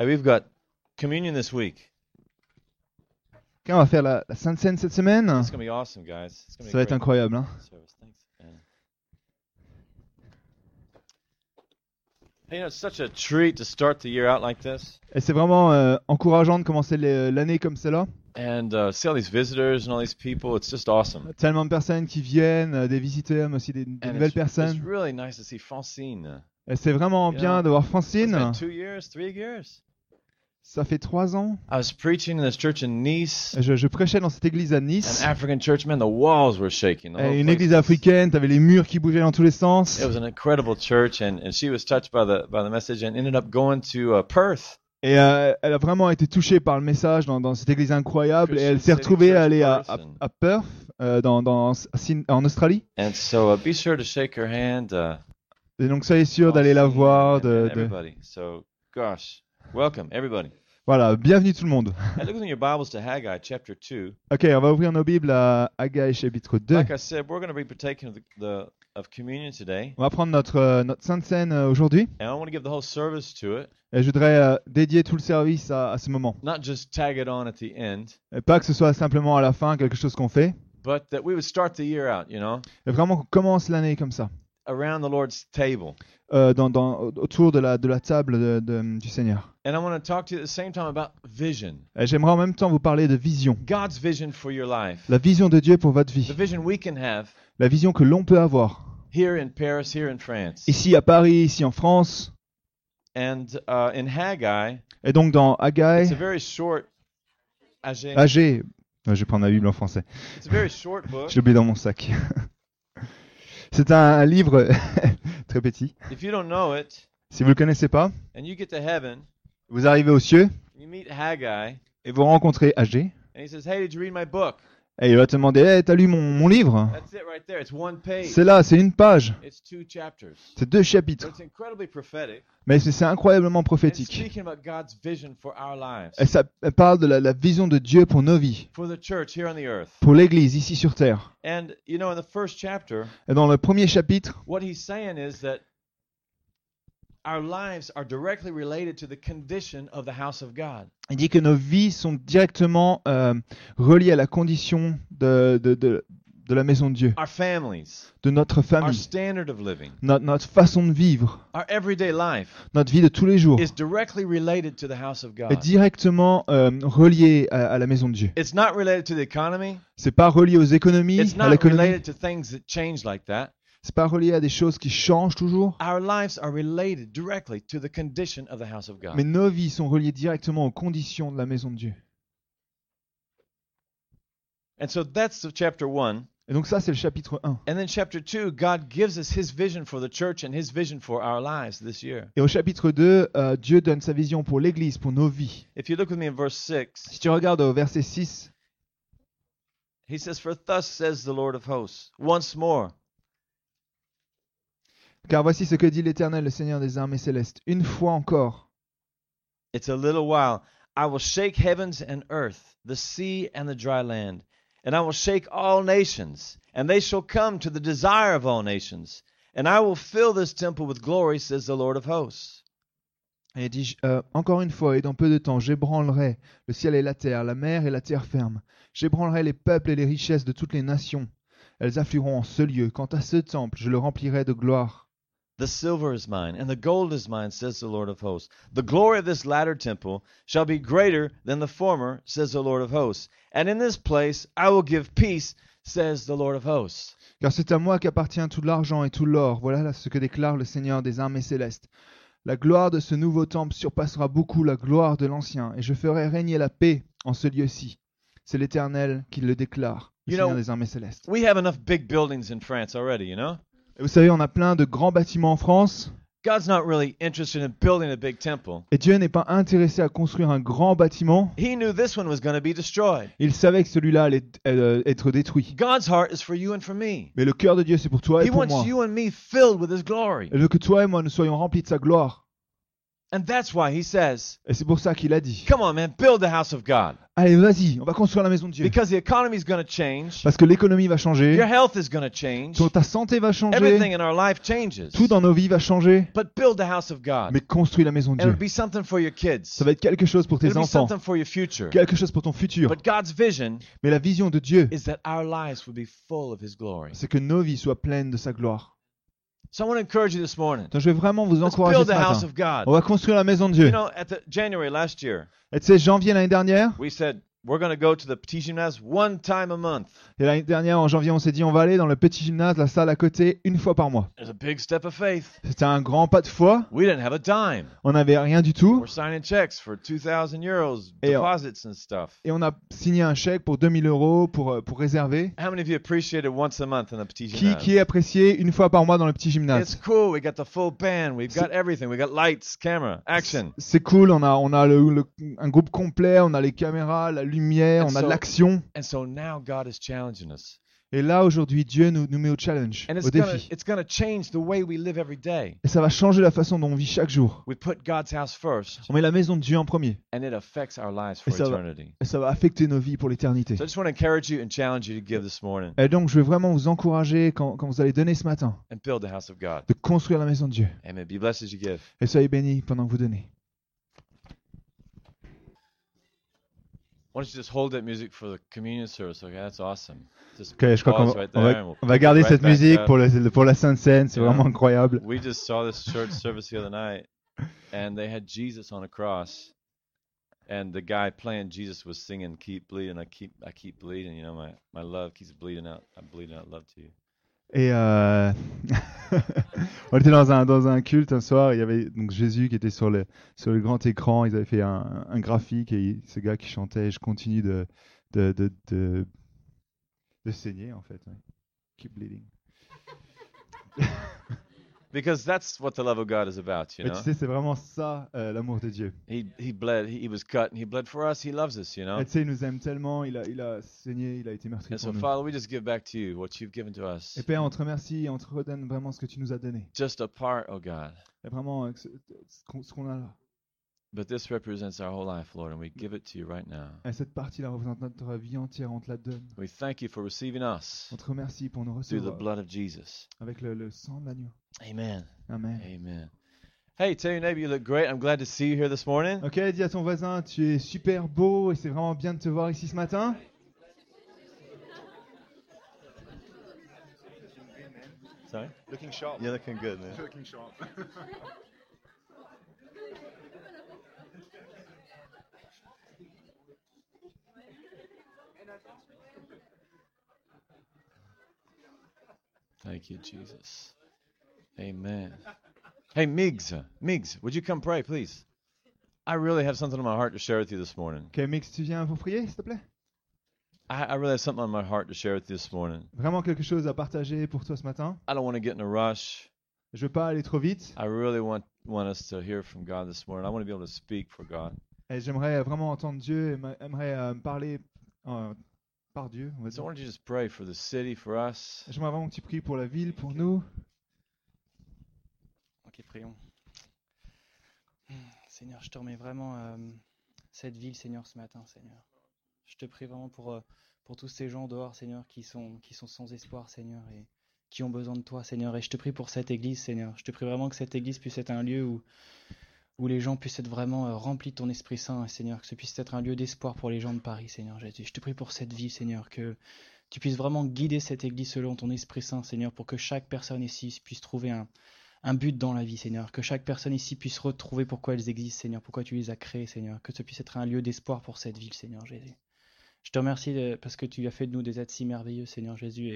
Hey, we've got communion this week. On va faire la, la Sainte Seine cette semaine? It's gonna be awesome, guys. It's gonna Ça be va être great incroyable. hein? service. Thanks. Anna. Hey, you know, it's such a treat to start the year out like this, Et c'est vraiment euh, encourageant de commencer les- l'année comme celle-là. and uh, see all these visitors and all these people. It's just awesome. Tellement de personnes qui viennent, euh, des visiteurs, mais aussi des, des And nouvelles it's, personnes. it's really nice to see Francine. Et c'est vraiment bien de voir It's Francine. been two years, three years. Ça fait trois ans. I was preaching in this church in Nice, Je, je prêchais dans cette église à an Nice. African church. Man, the walls were shaking. The whole Et une église africaine, t'avais les murs qui bougeaient dans tous les sens. It was an incredible church, and, and she was touched by the by the message, and ended up going to uh, Perth. Et euh, elle a vraiment été touchée par le message dans, dans cette église incroyable. Et elle s'est retrouvée à aller à, à, Perth. à Perth, euh, dans, dans, en Australie. And so uh, be sure to shake her hand. Uh, Et donc soyez sûr d'aller la voir. De, de-. So, gosh, welcome everybody. Voilà, bienvenue tout le monde. Look in your Bibles to Haggai chapter two. Ok, on va ouvrir nos Bibles à Haggai chapitre 2. Like I said, we're going to be partaking of the, the of communion today, On va prendre notre, euh, notre Sainte Seine euh, aujourd'hui. and I want to give the whole service to it, Et je voudrais euh, dédier tout le service à, à ce moment. not just tag it on at the end, Et pas que ce soit simplement à la fin quelque chose qu'on fait. but that we would start the year out, you know, Et vraiment qu'on commence l'année comme ça. Around the Lord's table. euh, dans, dans- autour de la, de la table de- de- du Seigneur. And I want to talk to you at the same time about vision. Et J'aimerais en même temps vous parler de vision. God's vision for your life. La vision de Dieu pour votre The vie. vision we can have La vision que l'on peut avoir. here in Paris, here in France. Ici à Paris, ici en France. And uh, in Haggai, Et donc dans it's a Haggai, very short, Haggai- Haggai. Euh, Je vais prendre ma Bible en français. it's a very short book. Je l'ai oublié dans mon sac. C'est un, livre très petit. If you don't know it, Si vous ne le connaissez pas, and you get to heaven, vous arrivez aux cieux you meet Haggai, et vous rencontrez says, Hey, Et il va te demander Hey, T'as lu mon, mon livre? Right. C'est là, c'est une page. C'est deux chapitres. Mais c'est incroyablement prophétique. Et ça parle de la, la vision de Dieu pour nos vies, pour l'Église ici sur terre. And, you know, in the first chapter, Et dans le premier chapitre, what he's saying is that our lives are directly related to the condition of the house of God. il dit que nos vies sont directement euh, reliées à la condition de, de, de, de la maison de Dieu, Our families, de notre our famille, standard of living, notre, notre façon de vivre, our everyday life notre vie de tous les jours is directly related to the house of est God. directement euh, reliée à, à la maison de Dieu. It's not related to the economy. C'est pas relié aux économies, It's à not l'économie. related to things that change like that. C'est pas relié à des choses qui changent toujours? Our lives are related directly to the condition of the house of God. Mais nos vies sont reliées directement aux conditions de la maison de Dieu. And so that's the chapter 1. Et donc ça, c'est le chapitre 1. And then chapter 2, God gives us his vision for the church and his vision for our lives this year. Et au chapitre 2, euh, Dieu donne sa vision pour l'Église, pour nos vies. If you look with me in verse 6, Si tu regardes au verset 6, he says, For thus says the Lord of hosts, once more, car voici ce que dit l'Éternel, le Seigneur des armées célestes. Une fois encore, it's a little while, I will shake heavens and earth, the sea and the dry land, and I will shake all nations, and they shall come to the desire of all nations, and I will fill this temple with glory, says the Lord of hosts. et il dit euh, Encore une fois, et dans peu de temps, j'ébranlerai le ciel et la terre, la mer et la terre ferme. J'ébranlerai les peuples et les richesses de toutes les nations. Elles afflueront en ce lieu. Quant à ce temple, je le remplirai de gloire. The silver is mine, and the gold is mine, says the Lord of hosts. The glory of this latter temple shall be greater than the former, says the Lord of hosts. And in this place I will give peace, says the Lord of hosts. Car c'est à moi qu'appartient tout l'argent et tout l'or. Voilà ce que déclare le Seigneur des armées célestes. La gloire de ce nouveau temple surpassera beaucoup la gloire de l'ancien, et je ferai régner la paix en ce lieu-ci. C'est l'Éternel qui le déclare, le You Seigneur know- des armées célestes. We have enough big buildings in France already, you know? Et vous savez, on a plein de grands bâtiments en France, God's not really interested in building a big temple. et Dieu n'est pas intéressé à construire un grand bâtiment. He knew this one was going to be destroyed. Il savait que celui-là allait euh, être détruit. God's heart is for you and for me. Mais le cœur de Dieu, c'est pour toi et He pour wants moi. you and me filled with His glory. Il veut que toi et moi, nous soyons remplis de sa gloire. And that's why he says, Et c'est pour ça qu'il a dit Come on, man, build the house of God. Allez, vas-y, on va construire la maison de Dieu. Because the economy is going to change, Parce que l'économie va changer, your health is going to change, ton- ta santé va changer, everything in our life changes. tout dans nos vies va changer. But build the house of God. Mais construis la maison de And it'll Dieu. be something for your kids. Ça va être quelque chose pour tes It'll be enfants, something for your future. quelque chose pour ton futur. But God's vision Mais la vision de Dieu, is that our lives will be full of His glory. c'est que nos vies soient pleines de sa gloire. So I want to encourage you this morning. Donc, je vais vraiment vous Let's encourager build ce the house matin. of God. On va construire la maison de Dieu. You know, at the January last year, Et tu sais, janvier l'année dernière, we said we're to go to the petit gymnase one time a month. et l'année dernière en janvier, on s'est dit on va aller dans le petit gymnase, la salle à côté, une fois par mois. There's a big step of faith. C'était un grand pas de foi. We didn't have a dime. On n'avait rien du tout. We're signing checks for 2,000 euros, Et on- deposits and stuff. Et on a signé un chèque pour 2000 euros pour, euh, pour réserver. How many of you appreciate it once a month in the petit Qui, gymnase? qui est apprécié une fois par mois dans le petit It's gymnase. cool. We got the full band. We've got everything. We got lights, camera, action. C'est cool, on a, on a le- le- un groupe complet, on a les caméras, la lumière, on a de l'action. And so now God is challenging us. Et là, aujourd'hui, Dieu nous, nous met au challenge, And au gonna, défi. it's gonna change the way we live every day. Et ça va changer la façon dont on vit chaque jour. First, On met la maison de Dieu en premier. and it affects our lives Et ça va- eternity. Et ça va affecter nos vies pour l'éternité. So I just want to encourage you and challenge you to give this morning Et donc, je vais vraiment vous encourager, quand, quand vous allez donner ce matin, and build the house of God. de construire la maison de Dieu. Amen. Be blessed as you give. Et soyez bénis pendant que vous donnez. Why don't you just hold that music for the communion service? Okay, that's awesome. Just Ok, je crois qu'on right on there va- and we'll on va garder right cette musique pour, le- pour la Sainte Seine. C'est Yeah. vraiment incroyable. We just saw this church service the other night, and they had Jesus on a cross, and the guy playing Jesus was singing "Keep Bleeding." I keep, I keep bleeding. You know, my my love keeps bleeding out. I'm bleeding out love to you. Et euh, on était dans un, dans un culte un soir, il y avait donc Jésus qui était sur le, sur le grand écran, ils avaient fait un, un graphique et ce gars qui chantait Je continue de, de, de, de, de saigner en fait. Keep bleeding. Because that's what the love of God is about. You Mais know, tu sais, c'est vraiment ça euh, l'amour de Dieu. he he bled. He, was cut, and he bled for us. He loves us. You know? Et tu sais, il nous aime tellement, il a, il a saigné, il a été meurtri And so, nous. Father, we just give back to you what you've given to us. Et Père, on te remercie on te redonne vraiment ce que tu nous as donné. Just a part, oh God. Et vraiment euh, ce ce qu'on ce qu'on a là. But this represents our whole life, Lord, and we give it to you right now. Et cette partie-là représente notre vie entière, on te la donne. We thank you for receiving us On te remercie pour nous through the recevoir blood of Jesus. avec le, le sang de l'agneau. Amen. Amen. Amen. Hey, tell your neighbor you look great. I'm glad to see you here this morning. Ok, dis à ton voisin, tu es super beau et c'est vraiment bien de te voir ici ce matin. Sorry? Looking sharp. You're looking good, man. Looking sharp. Thank you, Jesus. Amen. Hey, Migs, Migs, would you come pray, please? I really have something on my heart to share with you this morning. Ok, Mix, tu viens pour prier, s'il te plaît I, I really have something on my heart to share with you this morning. Vraiment quelque chose à partager pour toi ce matin. I don't want to get in a rush. Je veux pas aller trop vite I really want want us to hear from God this morning. I want to be able to speak for God. et j'aimerais vraiment entendre Dieu et aimerais euh, me parler euh, par Dieu. on va So dire. why don't you just pray for the city, for us? J'aimerais vraiment que tu pries pour la ville, pour nous. Ok, prions. Seigneur, je te remets vraiment euh, cette ville, Seigneur, ce matin, Seigneur. Je te prie vraiment pour, euh, pour tous ces gens dehors, Seigneur, qui sont, qui sont sans espoir, Seigneur, et qui ont besoin de toi, Seigneur. Et je te prie pour cette église, Seigneur. Je te prie vraiment que cette église puisse être un lieu où, où les gens puissent être vraiment euh, remplis de ton Esprit Saint, Seigneur. Que ce puisse être un lieu d'espoir pour les gens de Paris, Seigneur Jésus. Je te prie pour cette ville, Seigneur, que tu puisses vraiment guider cette église selon ton Esprit Saint, Seigneur, pour que chaque personne ici puisse trouver un, but dans la vie, Seigneur. Que chaque personne ici puisse retrouver pourquoi elles existent, Seigneur, pourquoi tu les as créées, Seigneur. Que ce puisse être un lieu d'espoir pour cette ville, Seigneur Jésus. Je te remercie parce que tu as fait de nous des êtres si merveilleux, Seigneur Jésus,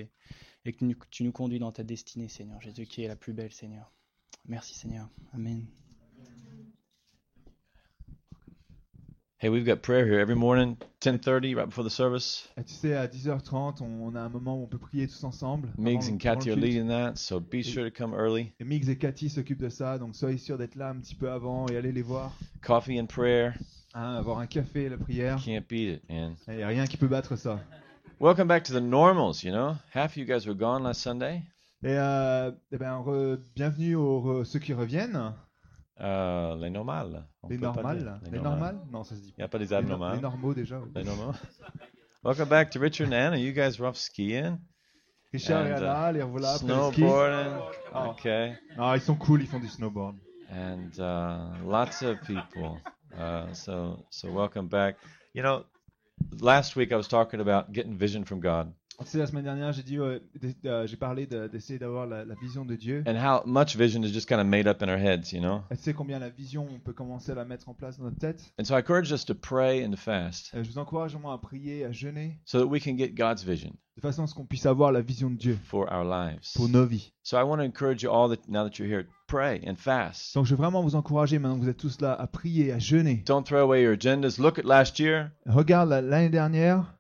et, que tu nous conduis dans ta destinée, Seigneur Jésus, qui est la plus belle, Seigneur. Merci, Seigneur. Amen. Hey, we've got prayer here every morning, 10:30, right before the service. Et tu sais, à 10h30, on, on a un moment où on peut prier tous ensemble. Migs and le are leading that, so be sure to come early. Et Mix et Cathy s'occupent de ça, donc soyez sûr d'être là un petit peu avant et allez les voir. Coffee and prayer, Hein, avoir un café, la prière. can't beat it, man. Il n'y a rien qui peut battre ça. Welcome back to the normals. You know, half of you guys were gone last Sunday. Et, euh, eh ben, re- bienvenue aux re- ceux qui reviennent. Euh, les normales. On Les normales là Les normales Non, ça se dit Il n'y a pas des Les, no- abnormales. les normaux déjà. oui. Les normaux. Welcome back to Richard and Anna. You guys were off skiing, Richard And, est uh, là, les revoilà après snowboarding. Oh. Okay. Non, ils sont cool, ils font du snowboard. and uh, lots of people. Uh, so so welcome back. You know, last week I was talking about getting vision from God Tu sais, la semaine dernière, j'ai dit, euh, euh, j'ai parlé de- d'essayer d'avoir la, la vision de Dieu. and how much vision is just kind of made up in our heads, you know? Et tu sais combien la vision, on peut commencer à la mettre en place dans notre tête? And so I encourage us to pray and to fast Euh, je vous encourage vraiment à prier, à jeûner, so that we can get God's vision de façon à ce qu'on puisse avoir la vision de Dieu for our lives. pour nos vies. So I want to encourage you all that now that you're here, pray and fast. Donc je veux vraiment vous encourager, maintenant que vous êtes tous là, à prier, à jeûner. Don't throw away your agendas. Look at last year Regarde la- l'année dernière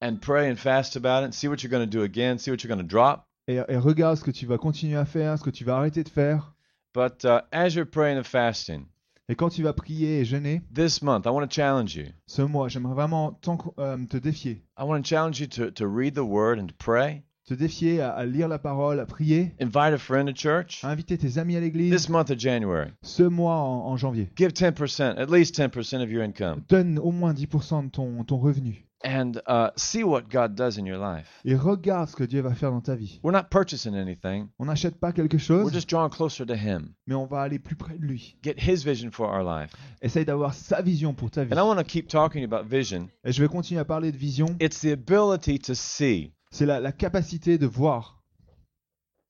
and pray and fast about it and see what you're going to do again, see what you're going to drop. et, et regarde ce que tu vas continuer à faire, ce que tu vas arrêter de faire. But uh, as you're praying and fasting, Et quand tu vas prier et jeûner, this month, I want to challenge you. ce mois, j'aimerais vraiment euh, te défier. I want to challenge you to, to read the word and to pray. Te défier à, à lire la parole, à prier, Invite a friend to church à inviter tes amis à l'église this month of January. ce mois en, en janvier. Give 10%, at least 10% of your income, Donne au moins 10% de ton, ton revenu. And uh, see what God does in your life. Et regarde ce que Dieu va faire dans ta vie. We're not purchasing anything, On n'achète pas quelque we're chose, just drawing closer to Him. mais on va aller plus près de lui. Get His vision for our life. Essaye d'avoir sa vision pour ta vie. And I want to keep talking about vision. Et je vais continuer à parler de vision. It's the ability to see, C'est la, la capacité de voir.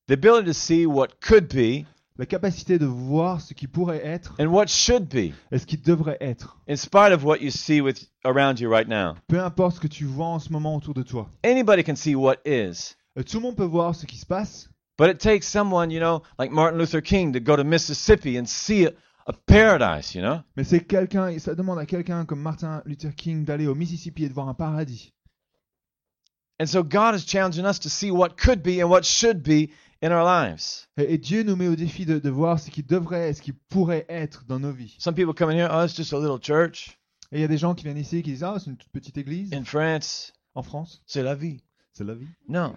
the ability to see what could be La capacité de voir ce qui pourrait être and what should be, et ce qui devrait être. in spite of what you see with around you right now. Peu importe ce que tu vois en ce moment autour de toi. Anybody can see what is. Euh, Tout le monde peut voir ce qui se passe, But it takes someone, you know, like Martin Luther King to go to Mississippi and see a, a paradise, you know? mais c'est quelqu'un, et ça demande à quelqu'un comme Martin Luther King d'aller au Mississippi et de voir un paradis. And so God is challenging us to see what could be and what should be in our lives. Et, Dieu nous met au défi de, de voir ce qui devrait et ce qui pourrait être dans nos vies. Some people come in here, oh, it's just a little church Et il y a des gens qui viennent ici et qui disent Ah, c'est une toute petite église in France. en France? C'est la vie. C'est la vie. No.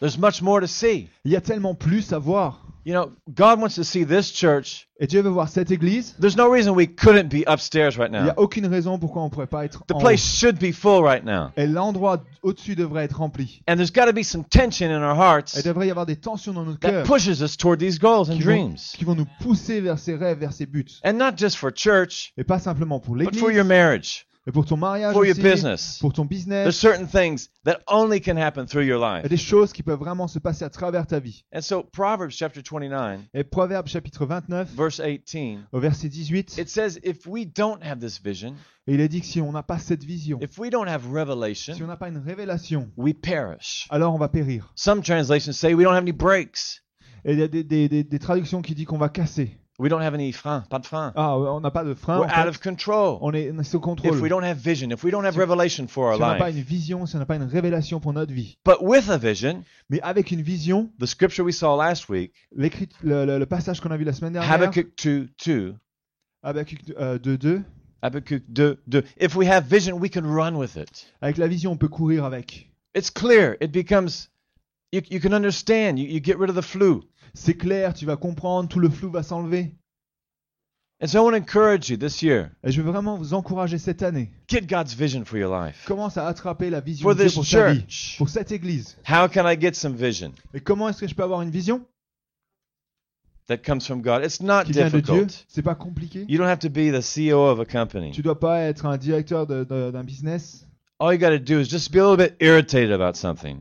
There's much more to see. Il y a tellement plus à voir. You know, God wants to see this church. Et Dieu veut voir cette église. There's no reason we couldn't be upstairs right Il n'y now. a aucune raison pourquoi on ne pourrait pas être The en place should be full right now. Et l'endroit au-dessus devrait être rempli. And there's got to be some tension in our Et hearts il devrait y avoir des tensions dans notre that cœur pushes us toward these goals and qui vont, dreams. qui vont nous pousser vers ces rêves, vers ces buts. And not just for church, Et pas simplement pour but l'église, for your marriage, mais pour ton mariage for your business. pour ton There's business. certain things that only can happen through your Il y a life. des choses qui peuvent vraiment se passer à travers ta vie. And so Proverbs chapter 29, Et Proverbe chapitre 29, verse 18, au verset 18, it says, If we don't have this vision, et il est dit que si on n'a pas cette vision, if we don't have si on revelation, n'a pas une révélation, we perish. alors on va périr. Some translations say we don't have any brakes. Et il y a des, des- des- des traductions qui disent qu'on va casser. We don't have any frein, pas de frein. Ah, on n'a pas de frein. We're en fait. out of control. On est, on est sous If contrôle. we don't have vision, if we don't have Si- revelation for Si on our n'a pas life. une vision, si on n'a pas une révélation pour notre vie. But with a vision, Mais avec une vision, the scripture we saw last week, le, le- le passage qu'on a vu la semaine dernière, Habakkuk 2 2, Habakkuk euh, 2.2, Habakkuk 2 2, if we have vision, we can run with it. avec la vision, on peut courir avec. It's clear. It becomes, you, you can understand. You, you get rid of the flu. C'est clair, tu vas comprendre, tout le flou va s'enlever. And so I want to encourage you this year Et je veux vraiment vous encourager cette année. get God's vision for your life. Commence à attraper la vision For de Dieu this pour ta vie, church. pour cette église. How can I get some vision? Comment est-ce que je peux avoir une vision? That comes from God? It's not qui vient de Dieu difficult. C'est pas compliqué. You don't have to be the CEO of a company. Tu dois pas être un directeur d'un business. All you got to do is just be a little bit irritated about something.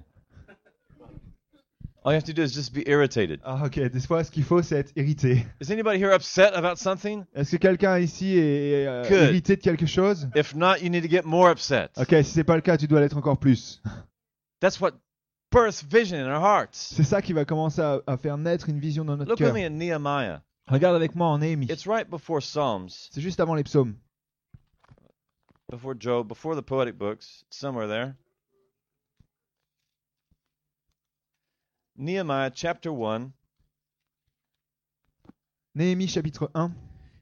All you have to do is just be irritated. Ah ok, des fois ce qu'il faut c'est être irrité. Is anybody here upset about something? Est-ce que quelqu'un ici est euh, Good. irrité de quelque chose? If not, you need to get more upset. Ok, si c'est pas le cas, tu dois l'être encore plus. That's what births vision in our hearts. C'est ça qui va commencer à, à faire naître une vision dans notre Look with cœur. me in Nehemiah. Regarde avec moi en Néhémie. It's right before Psalms, C'est juste avant les psaumes. before Job, before the poetic books, somewhere there. Nehemiah chapter 1. Néhémie chapitre 1.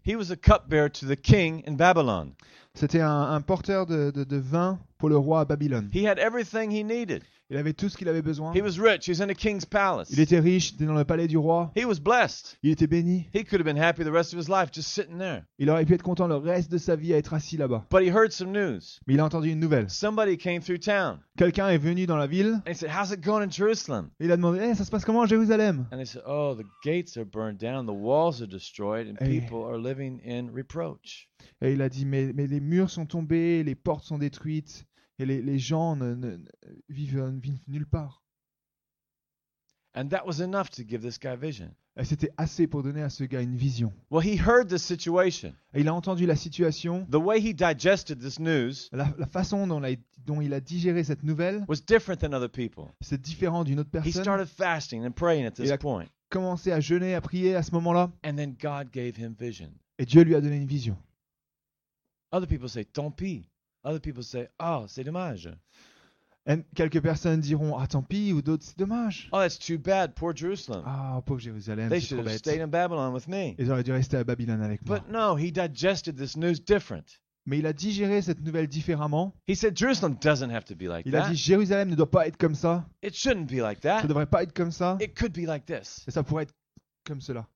He was a cupbearer to the king in Babylon. C'était un, un porteur de, de- de vin pour le roi à Babylone. He had everything he needed. Il avait tout ce qu'il avait besoin. He was rich. He was in a king's palace. Il était riche, il était dans le palais du roi. He was blessed. Il était béni. He could have been happy the rest of his life just sitting there. Il aurait pu être content le reste de sa vie à être assis là-bas. But he heard some news. Mais il a entendu une nouvelle. Somebody came through town Quelqu'un est venu dans la ville and he said, How's it going in Jerusalem? et il a demandé Eh, ça se passe comment à Jérusalem? And they said, Oh, the gates are burned down, the walls are destroyed, and Hey. people are living in reproach. Et il a dit mais, mais les murs sont tombés, les portes sont détruites et les, les gens ne, ne- vivent, vivent nulle part. And that was enough to give this guy vision. Et c'était assez pour donner à ce gars une vision. Well, he heard the situation. Et il a entendu la situation, The way he digested this news la, la façon dont, la- dont il a digéré cette nouvelle, was different than other people. c'est différent d'une autre He personne. started fasting and praying at this Il a- point, Commencé à jeûner, à prier à ce moment-là, and then God gave him vision. et Dieu lui a donné une vision. Other people say, tant pis. Other people say, oh, c'est dommage. Et quelques personnes diront ah tant pis ou d'autres c'est dommage. Oh, that's too bad. Poor Jerusalem. Ah pauvre Jérusalem, They c'est should trop have bête. stayed in Babylon with me. Ils auraient dû rester à Babylone avec moi. But no, he digested this news different. Mais il a digéré cette nouvelle différemment. He said, Jerusalem doesn't have to be like Il a that. dit Jérusalem ne doit pas être comme ça. It shouldn't be like Ça that. devrait pas être comme ça. It could be like this. Et ça pourrait être comme cela.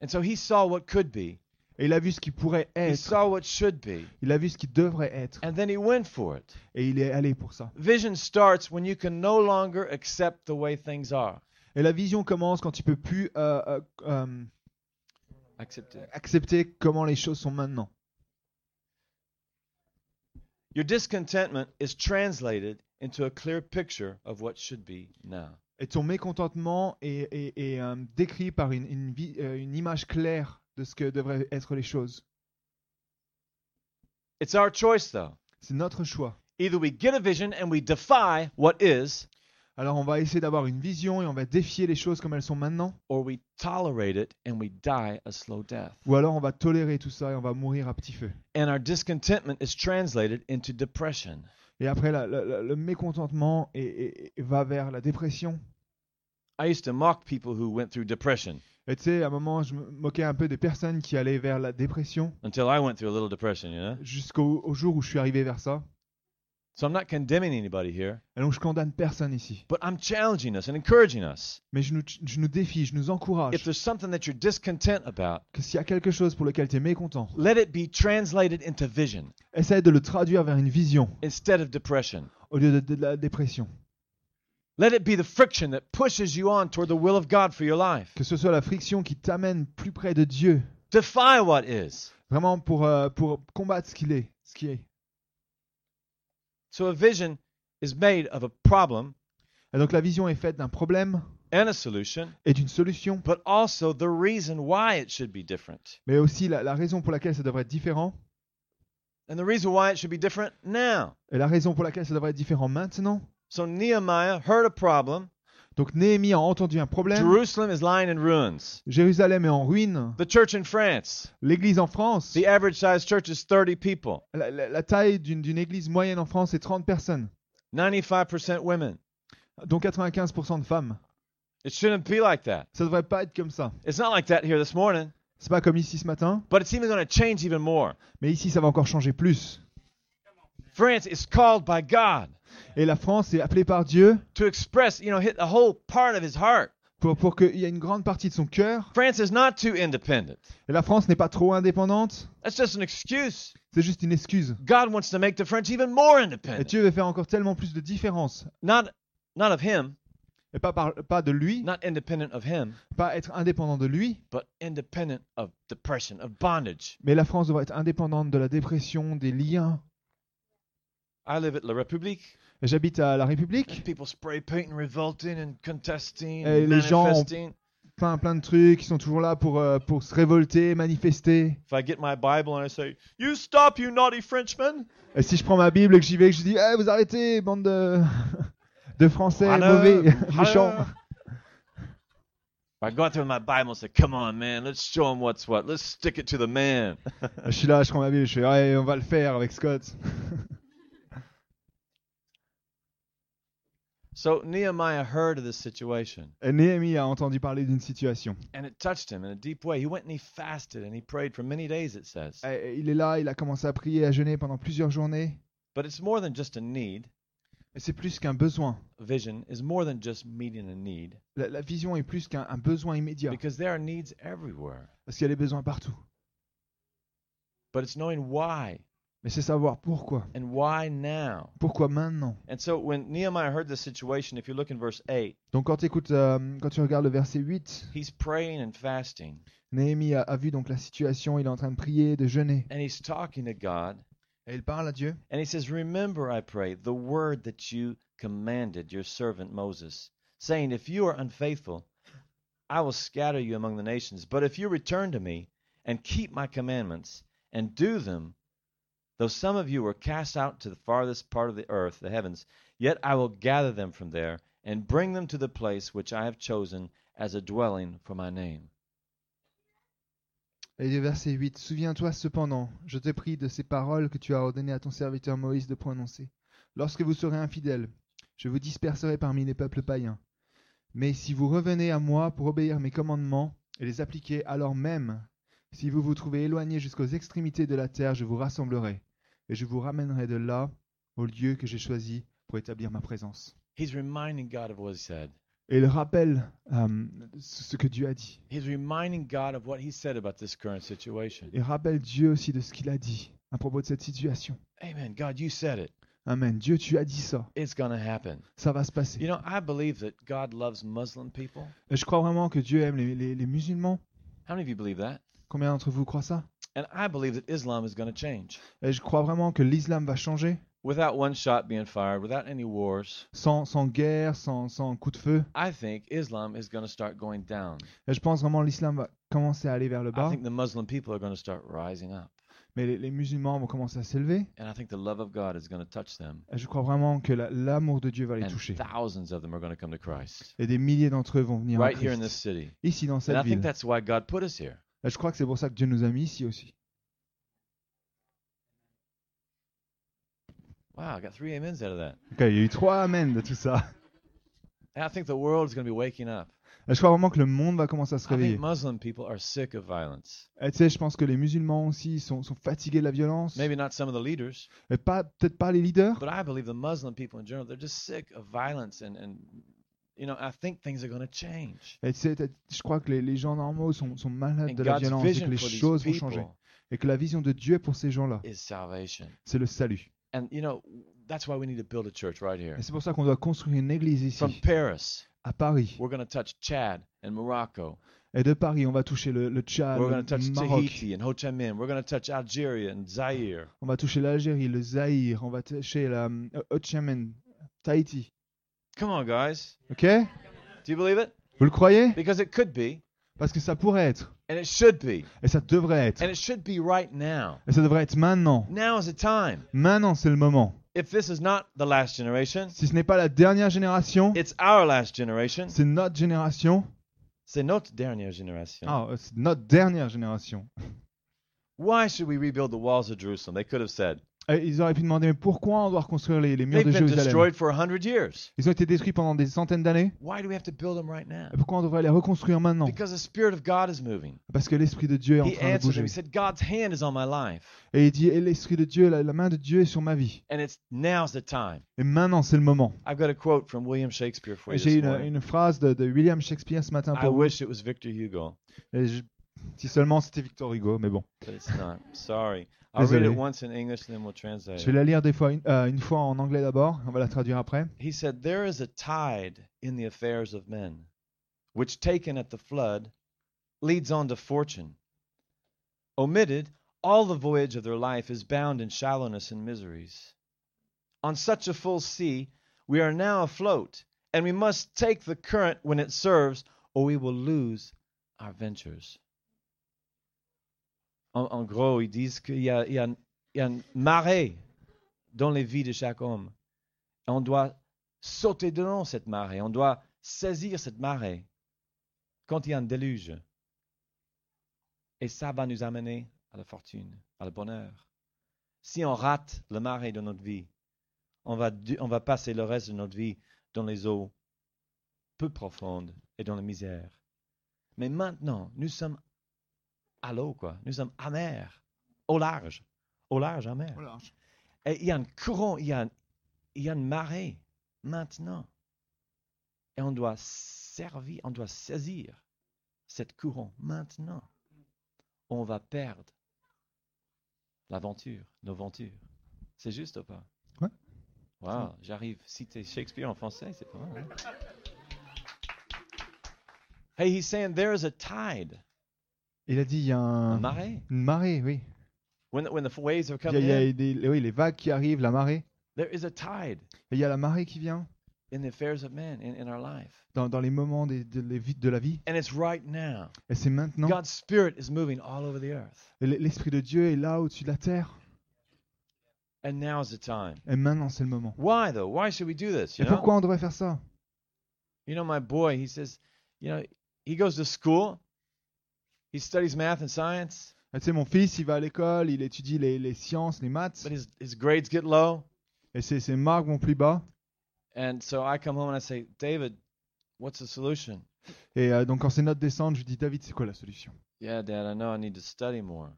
And so he saw what could be. Et il a vu ce qui pourrait He être. saw what should be. Il a vu ce qui devrait être. And then he went for it. Et il est allé pour ça. Vision starts when you can no longer accept the way things are. Et la vision commence quand tu peux plus euh, euh, euh, accepter comment les choses sont maintenant. Your discontentment is translated into a clear picture of what should be now. Et ton mécontentement est, est- est, décrit par une, une vi- une image claire de ce que devraient être les choses. It's our choice, though. C'est notre choix. Either we get a vision and we defy what is, Alors on va essayer d'avoir une vision et on va défier les choses comme elles sont maintenant. or we tolerate it and we die a slow death. Ou alors on va tolérer tout ça et on va mourir à petit feu. And our discontentment is translated into depression. Et après, la- la- la- le mécontentement est- est- est- va vers la dépression. I used to mock people who went through depression Et tu sais, à un moment, je me moquais un peu des personnes qui allaient vers la dépression until I went through a little depression, you know? jusqu'au au jour où je suis arrivé vers ça. So I'm not condemning anybody here, Et donc je condamne personne ici. but I'm challenging us and encouraging us. Mais je nous, je nous défie, je nous If encourage there's something that you're discontent about, que s'il y a quelque chose pour lequel tu es mécontent, let it be translated into vision essaye de le traduire vers une vision instead of depression. au lieu de, de la dépression. Let it be the friction that pushes you on toward the will of God for your life. Que ce soit la friction qui t'amène plus près de Dieu, Defy what is. vraiment pour, euh, pour combattre ce qu'il est, ce qui est. So a vision is made of a problem Et donc la vision est faite d'un problème and a solution, et d'une solution, but also the reason why it should be different. mais aussi la, la raison pour laquelle ça devrait être différent, And the reason why it should be different now. et la raison pour laquelle ça devrait être différent maintenant. So Nehemiah heard a problem. Donc Néhémie a entendu un problème. Jerusalem is lying in ruins. Jérusalem est en ruine. The church in France, L'église en France, the average size church is 30 people, la, la- la taille d'une église moyenne en France est 30 personnes, 95% women. dont 95% de femmes. It shouldn't be like that. Ça devrait pas être comme ça. It's not like that here this morning, C'est pas comme ici ce matin, but it's even going to change even more. mais ici ça va encore changer plus. France is called by God Et la France est appelée par Dieu to express, you know, hit a whole part of his heart. pour, pour qu'il y ait une grande partie de son cœur. France is not too independent. Et la France n'est pas trop indépendante, That's just an excuse. c'est juste une excuse. God wants to make the French even more Et independent. Dieu veut faire encore tellement plus de différence. Not, not of him, Et pas, par- pas de lui, not independent of him, pas être indépendant de lui, but independent of depression, of bondage. mais la France devrait être indépendante de la dépression, des liens. I live at La République. J'habite à la République, people spray painting, revolting, and contesting, Et les gens ont- plein, plein de trucs, ils sont toujours là pour, euh, pour se révolter, manifester. If I get my Bible and I say, "You stop, you naughty Frenchman," Et si je prends ma Bible et que j'y vais et que je dis Eh, vous arrêtez, bande de, de Français mauvais, méchants. I go out there with my Bible and say, "Come on, man, let's show him what's what. Let's stick it to the man." Je suis là, je prends ma Bible, je fais Ouais, on va le faire avec Scott. So Nehemiah heard of this situation, Et Néhémie a entendu parler d'une situation. and it touched him in a deep way. He went and he fasted and he prayed for many days. It says, Et il est là, il a commencé à prier, à jeûner pendant plusieurs journées. but it's more than just a need. Mais c'est plus qu'un besoin. vision is more than just meeting a need La, la vision est plus qu'un un besoin immédiat. because there are needs everywhere. Parce qu'il y a des besoins partout. But it's knowing why Mais c'est savoir pourquoi. and why now. Pourquoi maintenant And so when Nehemiah heard this situation, if you look in verse 8, Donc quand, écoutes, euh, quand tu regardes le verset 8, he's praying and fasting Néhémie a, a vu donc la situation, il est en train de prier, de jeûner. and he's talking to God. Et il parle à Dieu. And he says, Remember, I pray, the word that you commanded your servant Moses, saying, If you are unfaithful, I will scatter you among the nations. But if you return to me and keep my commandments and do them, though some of you were cast out to the farthest part of the earth, the heavens, yet I will gather them from there and bring them to the place which I have chosen as a dwelling for my name. Et le verset 8. Souviens-toi cependant, je te prie de ces paroles que tu as ordonné à ton serviteur Moïse de prononcer. Lorsque vous serez infidèles, je vous disperserai parmi les peuples païens. Mais si vous revenez à moi pour obéir mes commandements et les appliquer, alors même, si vous vous trouvez éloignés jusqu'aux extrémités de la terre, je vous rassemblerai, et je vous ramènerai de là au lieu que j'ai choisi pour établir ma présence. He's reminding God of what he said. Et il rappelle euh, ce que Dieu a dit. He's reminding God of what he said about this current situation. Il rappelle Dieu aussi de ce qu'il a dit à propos de cette situation. Amen. God, you said it. Amen. Dieu, tu as dit ça. It's happen. Ça va se passer. You know, I believe that God loves Muslim people. Et je crois vraiment que Dieu aime les, les- les musulmans. How many of you believe that? Combien d'entre vous croient ça? And I believe that Islam is going to change. Et je crois vraiment que l'islam va changer Without one shot being fired, without any wars, sans, sans guerre, sans, sans coup de feu. I think Islam is going to start going down. Et je pense vraiment que l'islam va commencer à aller vers le I bas. think the Muslim people are going to start rising up. Mais les, les musulmans vont commencer à s'élever. And I think the love of God is going to touch them. Et je crois vraiment que la- l'amour de Dieu va les And toucher. thousands of them are going to come to Christ. Et des milliers d'entre eux vont venir à Right here in this Christ. city. Ici dans And cette I think ville. that's why God put us here. Et je crois que c'est pour ça que Dieu nous a mis ici aussi. Wow, I got three amens out of that. Ok, il y a eu trois amens de tout ça. And I think the going to be waking up. Et je crois vraiment que le monde va commencer à se réveiller. Et tu sais, je pense que les musulmans aussi sont, sont fatigués de la violence. Peut-être pas les leaders, you know, I think things are going to change. Et tu sais, peut-être- je crois que les, les gens normaux sont, sont malades And de la God's violence et que les choses vont changer. Et que la vision de Dieu pour ces gens-là, is salvation. c'est le salut. And you know, that's why we need to build a church right here. Et c'est pour ça qu'on doit construire une église From ici, Paris, à Paris. we're going to touch Chad and Morocco. Et de Paris, on va toucher le, le Tchad, We're going le to touch Maroc. Tahiti and Ho Chi Minh. We're going to touch Algeria and Zaire. On va toucher l'Algérie, le Zaïre, on va toucher la euh, Ho Chi Minh, Tahiti. Come on, guys. Ok? Do you believe it? Vous le croyez? Because it could be, Parce que ça pourrait être. and it should be, Et ça devrait être. and it should be right now. Et ça devrait être maintenant. Now is the time. Maintenant, c'est le moment. If this is not the last generation, Si ce n'est pas la dernière génération, it's our last generation. c'est notre génération. C'est notre dernière génération. Ah, euh, c'est notre dernière génération. Why should we rebuild the walls of Jerusalem? They could have said. Et ils auraient pu demander, mais pourquoi on doit reconstruire les, les murs They've de been Jérusalem? destroyed for a hundred years. Ils ont été détruits pendant des centaines d'années. Why do we have to build them right now? Et pourquoi on devrait les reconstruire maintenant? Because the Spirit of God is moving. Parce que l'Esprit de Dieu est en He train de bouger. them. He said, God's hand is on my life, Et il dit, et l'Esprit de Dieu, la, la main de Dieu est sur ma vie. and it's now's the time. Et maintenant, c'est le moment. I've got a quote from William Shakespeare for you J'ai une, phrase de, de William Shakespeare ce matin I pour vous. wish it was Victor Hugo, Et je- si seulement c'était Victor Hugo, mais bon. but it's not. Sorry. I'll read it once in English then we'll translate Je vais la lire des fois, une, euh, une fois en anglais d'abord. On va la traduire après. He said, There is a tide in the affairs of men, which taken at the flood leads on to fortune. Omitted, all the voyage of their life is bound in shallowness and miseries. On such a full sea, we are now afloat, and we must take the current when it serves, or we will lose our ventures. En, gros, ils disent qu'il y a, une marée dans les vies de chaque homme. On doit sauter dedans cette marée, on doit saisir cette marée quand il y a un déluge. Et ça va nous amener à la fortune, à le bonheur. Si on rate la marée de notre vie, on va, on va passer le reste de notre vie dans les eaux peu profondes et dans la misère. Mais maintenant, nous sommes à l'eau, quoi. Nous sommes amers, au large, au large, amer. Et il y a un courant, il y a, un- il y a une marée maintenant. Et on doit servir, on doit saisir cette courant maintenant. On va perdre l'aventure, nos aventures. C'est juste ou pas? Ouais. Wow, j'arrive à citer Shakespeare en français, c'est pas mal. hein? Hey, he's saying there is a tide, Il a dit il y a a un- marée. une marée, oui. When when the waves are Il y a, il y a des, oui, les vagues qui arrivent, la marée. there is a tide Et il y a la marée qui vient in the affairs of men in, in our life. dans, dans les moments des- de, de la vie. And it's right now. Et c'est maintenant. God's Spirit is moving all over the earth. L'Esprit de Dieu est là au-dessus de la terre. And now's the time. Et maintenant, c'est le moment. Why, though? Why should we do this? You Et know? pourquoi on devrait faire ça? You know, my boy, he says, you know, he goes to school, he studies math and science, Tu sais, mon fils, il va à l'école, il étudie les, les sciences, les maths, but his, his grades get low. et ses, ses marques vont plus bas. And so I come home and I say, David, what's the solution? Et euh, donc, quand ses notes descendent, je lui dis David, c'est quoi la solution? Yeah, Dad, I know I need to study more.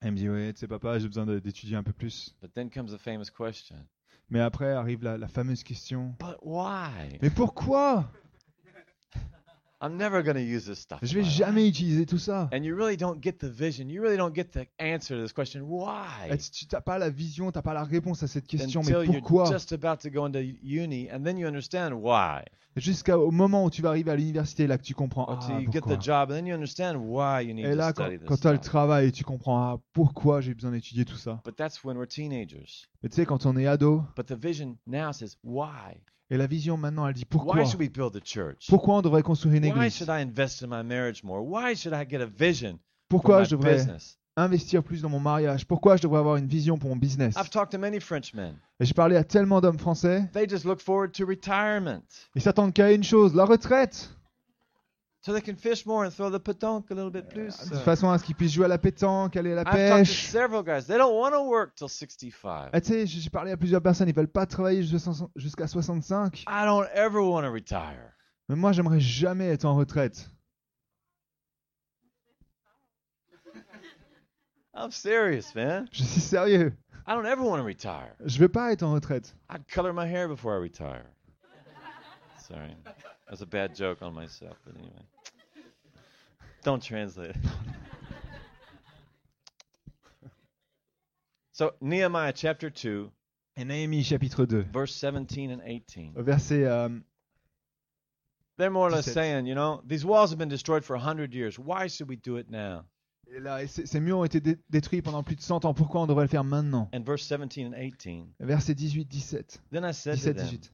Elle me dit Ouais, tu sais, papa, j'ai besoin de- d'étudier un peu plus. But then comes the famous question Mais après arrive la, la fameuse question But why? Mais pourquoi? I'm never going to use this stuff. Je vais jamais life. utiliser tout ça. And you really don't get the vision. You really don't get the answer to this question. Why? Et tu n'as pas la vision, tu n'as pas la réponse à cette question. Mais Until you're pourquoi? just about to go into uni, and then you understand why. Jusqu'au moment où tu vas arriver à l'université, là que tu comprends. Ah, get pourquoi? the job, and then you understand why you need Et to là, quand, study this quand tu as le travail, tu comprends ah, pourquoi j'ai besoin d'étudier tout ça? But that's when we're teenagers. Mais tu sais, quand on est ado, But the vision now says, why? Et la vision maintenant, elle dit pourquoi Why should we build a church? Pourquoi on devrait construire une Why église? should I invest in my marriage more? Why should I get a vision for Pourquoi je devrais investir plus dans mon mariage? Pourquoi je devrais avoir une vision pour mon business? I've talked to many Frenchmen. Et j'ai parlé à tellement d'hommes français, They just look forward to retirement ils s'attendent qu'à une chose, la retraite. So they can fish more and throw the pétanque a little bit plus. De façon à ce qu'ils puissent jouer à la pétanque, aller à la I've talked to pêche? several guys. They don't want to work till 65. Ah, tu sais, j'ai parlé à plusieurs personnes, ils veulent pas travailler jusqu'à jusqu'à 65. I don't ever want to retire. Mais moi, j'aimerais jamais être en retraite. I'm serious, man. Je suis sérieux. I don't ever want to retire. Je veux pas être en retraite. I'd color my hair before I retire. Sorry. That's a bad joke on myself, but anyway. Don't translate it. So, Nehemiah chapter 2, Et Néhémie chapitre 2, verse 17 and 18. verset euh, They're more or less 17. saying, you know, these walls have been destroyed for 100 years. Why should we do it now? et là, et ces ces murs ont été dé- détruits pendant plus de 100 ans. Pourquoi on devrait le faire maintenant? And verse 17 and 18. Verset 18, 17. Then I said to 17, them, 18.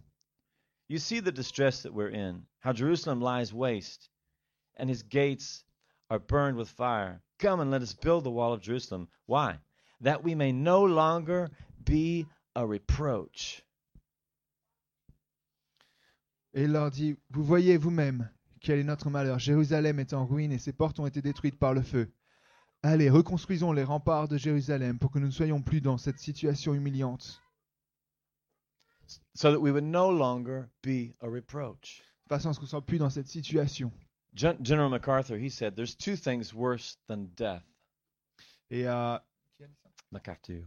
You see the distress that we're in, how Jerusalem lies waste, and his gates are burned with fire. Come and let us build the wall of Jerusalem. Why? That we may no longer be a reproach. Et il leur dit, vous voyez vous-même quel est notre malheur. Jérusalem est en ruine et ses portes ont été détruites par le feu. Allez, reconstruisons les remparts de Jérusalem pour que nous ne soyons plus dans cette situation humiliante, So that we would no longer be a reproach. de façon à ce qu'on ne soit plus dans cette situation? Gen- General MacArthur, he said, There's two things worse than death. Et euh, MacArthur.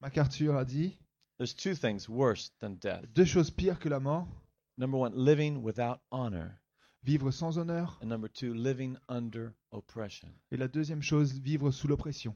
MacArthur a dit, There's two things worse than death. deux choses pires que la mort, Number one, living without honor. vivre sans honneur, And number two, living under oppression. et la deuxième chose, vivre sous l'oppression.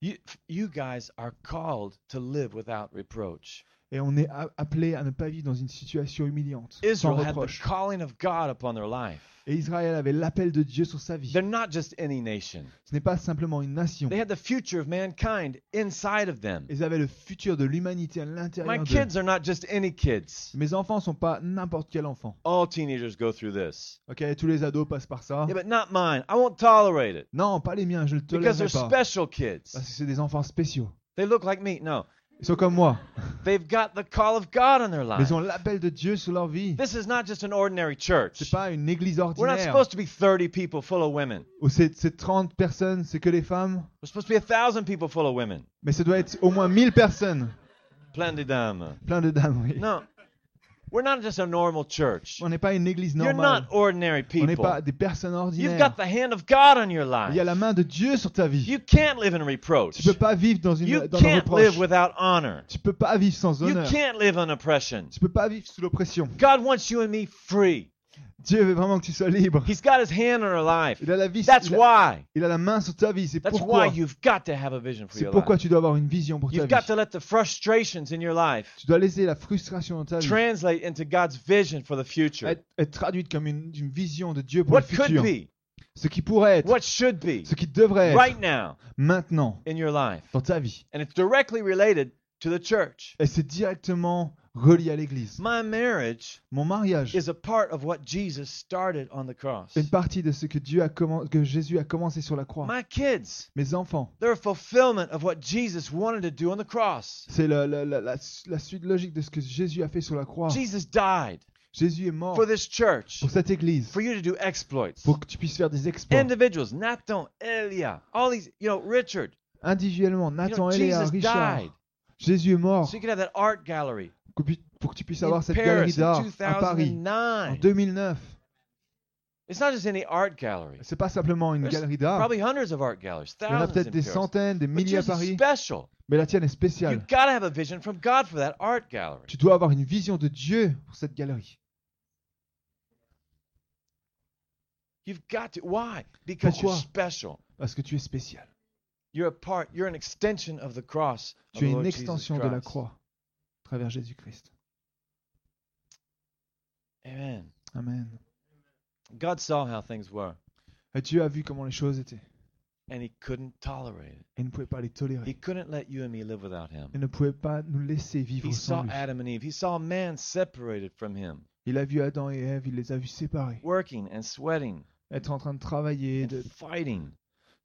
You, you guys are called to live without reproach. Et on est appelé à ne pas vivre dans une situation humiliante, sans Israel had the reproche. calling of God upon their life. Et Israël avait l'appel de Dieu sur sa vie. They're not just any nation. Ce n'est pas simplement une nation. They had the future of mankind inside of them. Ils avaient le futur de l'humanité à My l'intérieur d'eux. kids are not just any kids. Mes enfants sont pas n'importe quel enfant. All teenagers go through this. Ok, tous les ados passent par ça. Yeah, but not mine. I won't tolerate it Non, pas les miens, je ne le because tolérerai they're pas. special kids. Parce que c'est des enfants spéciaux. They look like me. No, Ils sont comme moi. they've got the call of God in their ils ont l'appel de Dieu sur leur vie. This is not just an ordinary church. C'est pas une église We're not ordinaire supposed to be 30 people full of women. c'est c'est 30 personnes, c'est que les femmes. We're supposed to be a thousand people full of women. Mais ça doit être au moins 1000 personnes. Plein de dames. Plein de dames, oui. No. We're not just a normal church. On n'est pas une église You're normale. not ordinary On n'est people. pas des personnes You've ordinaires. got the hand of God on your Il y a life. la main de Dieu sur ta vie. You can't live in reproach. Tu peux pas vivre dans une You dans le can't reproche. live without honor. Tu peux pas vivre sans You honneur. can't live in oppression. Tu peux pas vivre sous l'oppression. God wants you and me free. Dieu veut vraiment que tu sois libre. He's got his hand on life. Il a la vie. That's il, a, why. il a la main sur ta vie. C'est pourquoi. C'est pourquoi tu dois avoir une vision pour ta You've vie. got to let the frustrations in your life Tu dois laisser la frustration dans ta vie translate into God's vision for the future. être, être traduite comme une, une vision de Dieu pour What le could futur. be, Ce qui pourrait être, what should be, ce qui devrait être right now maintenant in your life. dans ta vie. And it's directly related to the church. Et c'est directement relié à l'Église. My marriage Mon mariage is a part of what Jesus started on the cross. est une partie de ce que, Dieu a commen- que Jésus a commencé sur la croix. My kids, Mes enfants, they're a fulfillment of what Jesus wanted to do on the cross. c'est la, la- la- la- la suite logique de ce que Jésus a fait sur la croix. Jesus died Jésus est mort for this church, pour cette Église, for you to do exploits. pour que tu puisses faire des exploits. Individuals, Nathan, Elia, all these, you know, Richard. Individuellement, You Nathan, know, Jesus Richard, died Jésus est mort so you could have that art gallery que pour que tu puisses in avoir cette galerie d'art à Paris en 2009. 2009. It's not just any art gallery. C'est pas simplement une There's galerie d'art. Probably hundreds of art galleries, Il y en a thousands peut-être des centaines, des milliers à Paris, special. mais la tienne est You spéciale. gotta have a vision from God for that art gallery. Tu dois avoir une vision de Dieu pour cette galerie. You've got to. Why? Because you're Pourquoi? special. Parce que tu es spécial. You're a part. You're an extension of the cross. Tu es une extension de la croix travers Jésus-Christ. Amen. Amen. God saw how things were, Et Dieu a vu comment les choses étaient. and He couldn't tolerate it. Et il ne pouvait pas les He tolérer. couldn't let you and me live without Him. Il ne pouvait pas nous laisser vivre He sans saw lui. Adam and Eve. He saw man separated from Him, Il a vu Adam et Ève, il les a vus séparés. working and sweating Être en train de travailler, and de, fighting.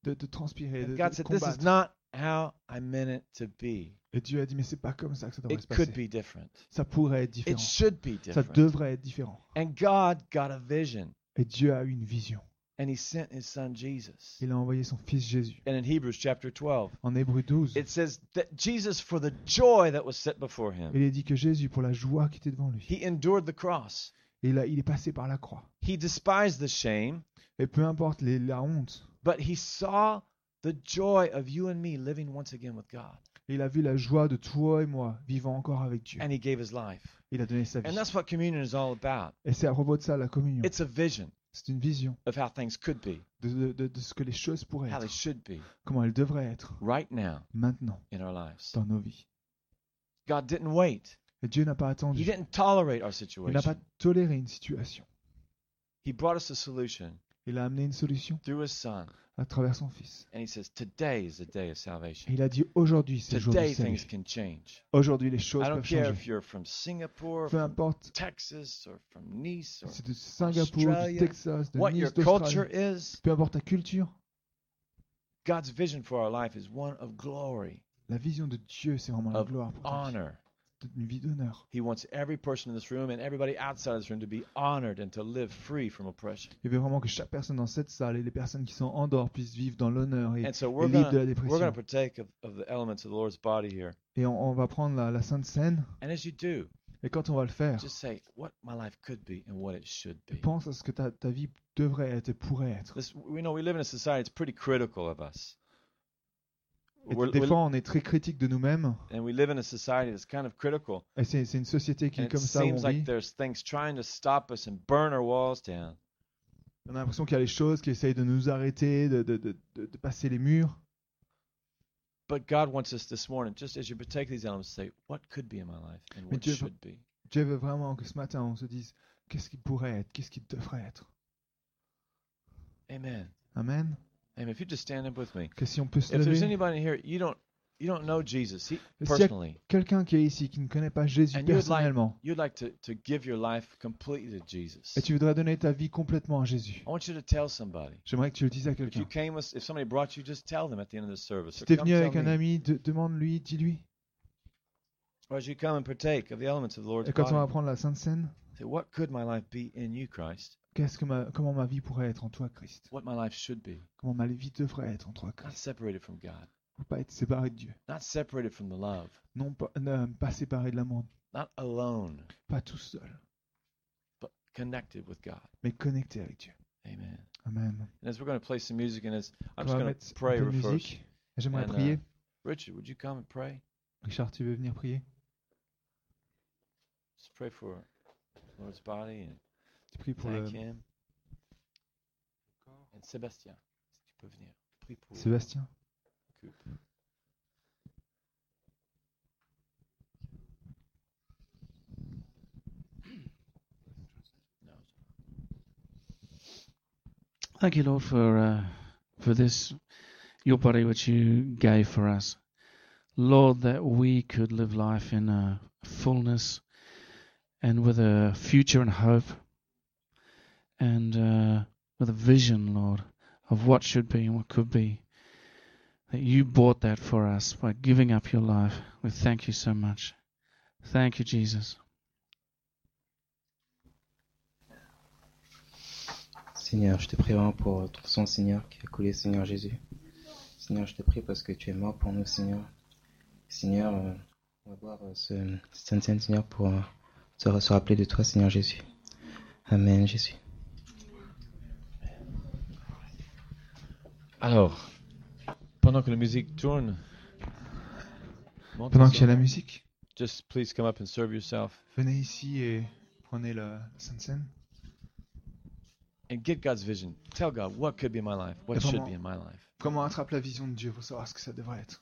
de, de transpirer, de, God de said, "This is combattre. not how I meant it to be. Et Dieu a dit, mais c'est pas comme ça que ça devrait It se could passer. be different. Ça pourrait être It différent. should be Ça different." devrait être différent. And God got a vision, Et Dieu a eu une vision. and He sent His Son Jesus. Il a envoyé son fils Jésus. And in Hebrews chapter 12, En Hébreu 12, it says that Jesus, for the joy that was set before him, il est dit que Jésus, pour la joie qui était devant lui, he endured the cross. il, est passé par la croix. He despised the shame, Et peu importe les- la honte, but he saw the joy of you and me living once again with God. il a vu la joie de toi et moi vivant encore avec Dieu. And he gave his life. Il a donné sa vie. And that's what communion is all about. Et c'est à propos de ça la communion. It's a vision C'est une vision of how things could be, de, de- de- de ce que les choses pourraient how they être, should be comment elles devraient être right now maintenant in our lives. dans nos vies. God didn't wait. Et Dieu n'a pas He attendu. didn't tolerate our Il n'a pas toléré une situation. He brought us a solution Il a amené une solution through his son. à travers son fils. And he says, Today is the day of Et salvation. il a dit aujourd'hui c'est le jour Today du salut. things can change. Aujourd'hui les choses I don't peuvent changer. if you're from Singapore, Peu from importe Texas, or from Nice, or si c'est de Singapour, du Australia, Texas, de what your Nice, culture d'Australie. is. Peu importe ta culture, God's vision for our life is one of glory, la vision de Dieu c'est vraiment la of gloire pour ta vie, honor. Une vie d'honneur. He wants every person in this room and everybody outside this room to be honored and to live free from oppression. Il veut vraiment que chaque personne dans cette salle et les personnes qui sont en dehors puissent vivre dans l'honneur et, And so et we're libres de la we're dépression. partake of, of the elements of the Lord's body here. Et on, on va prendre la, la Sainte Seine And as you do, et quand on va le faire, just say what my life could be and what it should be. pense à ce que ta, ta vie devrait être et pourrait être. This, we know we live in a society that's pretty critical of us. Et We're- des fois, on est très critique de nous-mêmes. and we live in a society that's kind of critical. Et c'est une société qui And est it comme ça où on seems like vit. there's things trying to stop us and burn our walls down. On a l'impression qu'il y a les choses qui essayent de nous arrêter, de, de, de, de- passer les murs. But God wants us this morning, just as you partake these elements, to say, what could be in my life and what Dieu veut- should be? Dieu veut vraiment que ce matin, on se dise qu'est-ce qui pourrait être, qu'est-ce qui devrait être? Amen. Amen. Amen. If you just stand up with me. Que si on peut se If there's lever. anybody here, you don't you don't know Jesus he, Et s'il y a personally, quelqu'un qui est ici, qui ne connaît pas Jésus And you would like- personnellement, you'd like to, to give your life completely to Jesus. et tu voudrais donner ta vie complètement à Jésus, I want you to tell somebody. j'aimerais que tu le dises à If you quelqu'un. came with, if somebody brought you, just tell them at the end of the service. Si Or t'es come venu tell avec un me. ami, de- demande-lui, dis-lui. Or as you come and partake of the elements of the Lord's Et quand on va body, prendre la Sainte Seine, say, what could my life be in you, Christ? Qu'est-ce que ma, comment ma vie pourrait être en toi, Christ? What my life should be. Comment ma vie devrait être en toi, Not Christ? separated from God. Pour pas être séparé de Dieu. Not separated from the love. Non pas, ne- pas séparé de l'amour. Not alone. Pas tout seul. connected with God. mais connecté avec Dieu. Amen. Amen. And as we're going to play some music, and as I'm just going mettre to pray first. J'aimerais And, uh, prier. Richard, would you come and pray? Richard, tu veux venir prier? Just pray for Lord's body and Tu pries pour le thank Sébastien, si tu peux venir. Prie pour Sébastien. couple. Thank you, Lord, for uh, for this, your body which you gave for us, Lord, that we could live life in a fullness and with a future and hope, and uh, with a vision, Lord, of what should be and what could be. That you bought that for us by giving up your life. We thank you so much. Thank you, Jesus. Seigneur, je te prie vraiment pour ton sang, Seigneur, qui a coulé, Seigneur Jésus. Seigneur, je te prie parce que tu es mort pour nous, Seigneur. Seigneur, euh, on va voir euh, ce, cette scène, Seigneur, pour euh, se rappeler de toi, Seigneur Jésus. Amen, Jésus. Alors, pendant que la musique tourne, Pendant qu'il y a la musique, just please come up and serve yourself venez ici et prenez la Sainte Seine. and get God's vision. Tell God what could be in my life, what Et should vraiment- be in my life. Comment attrape la vision de Dieu pour savoir ce que ça devrait être.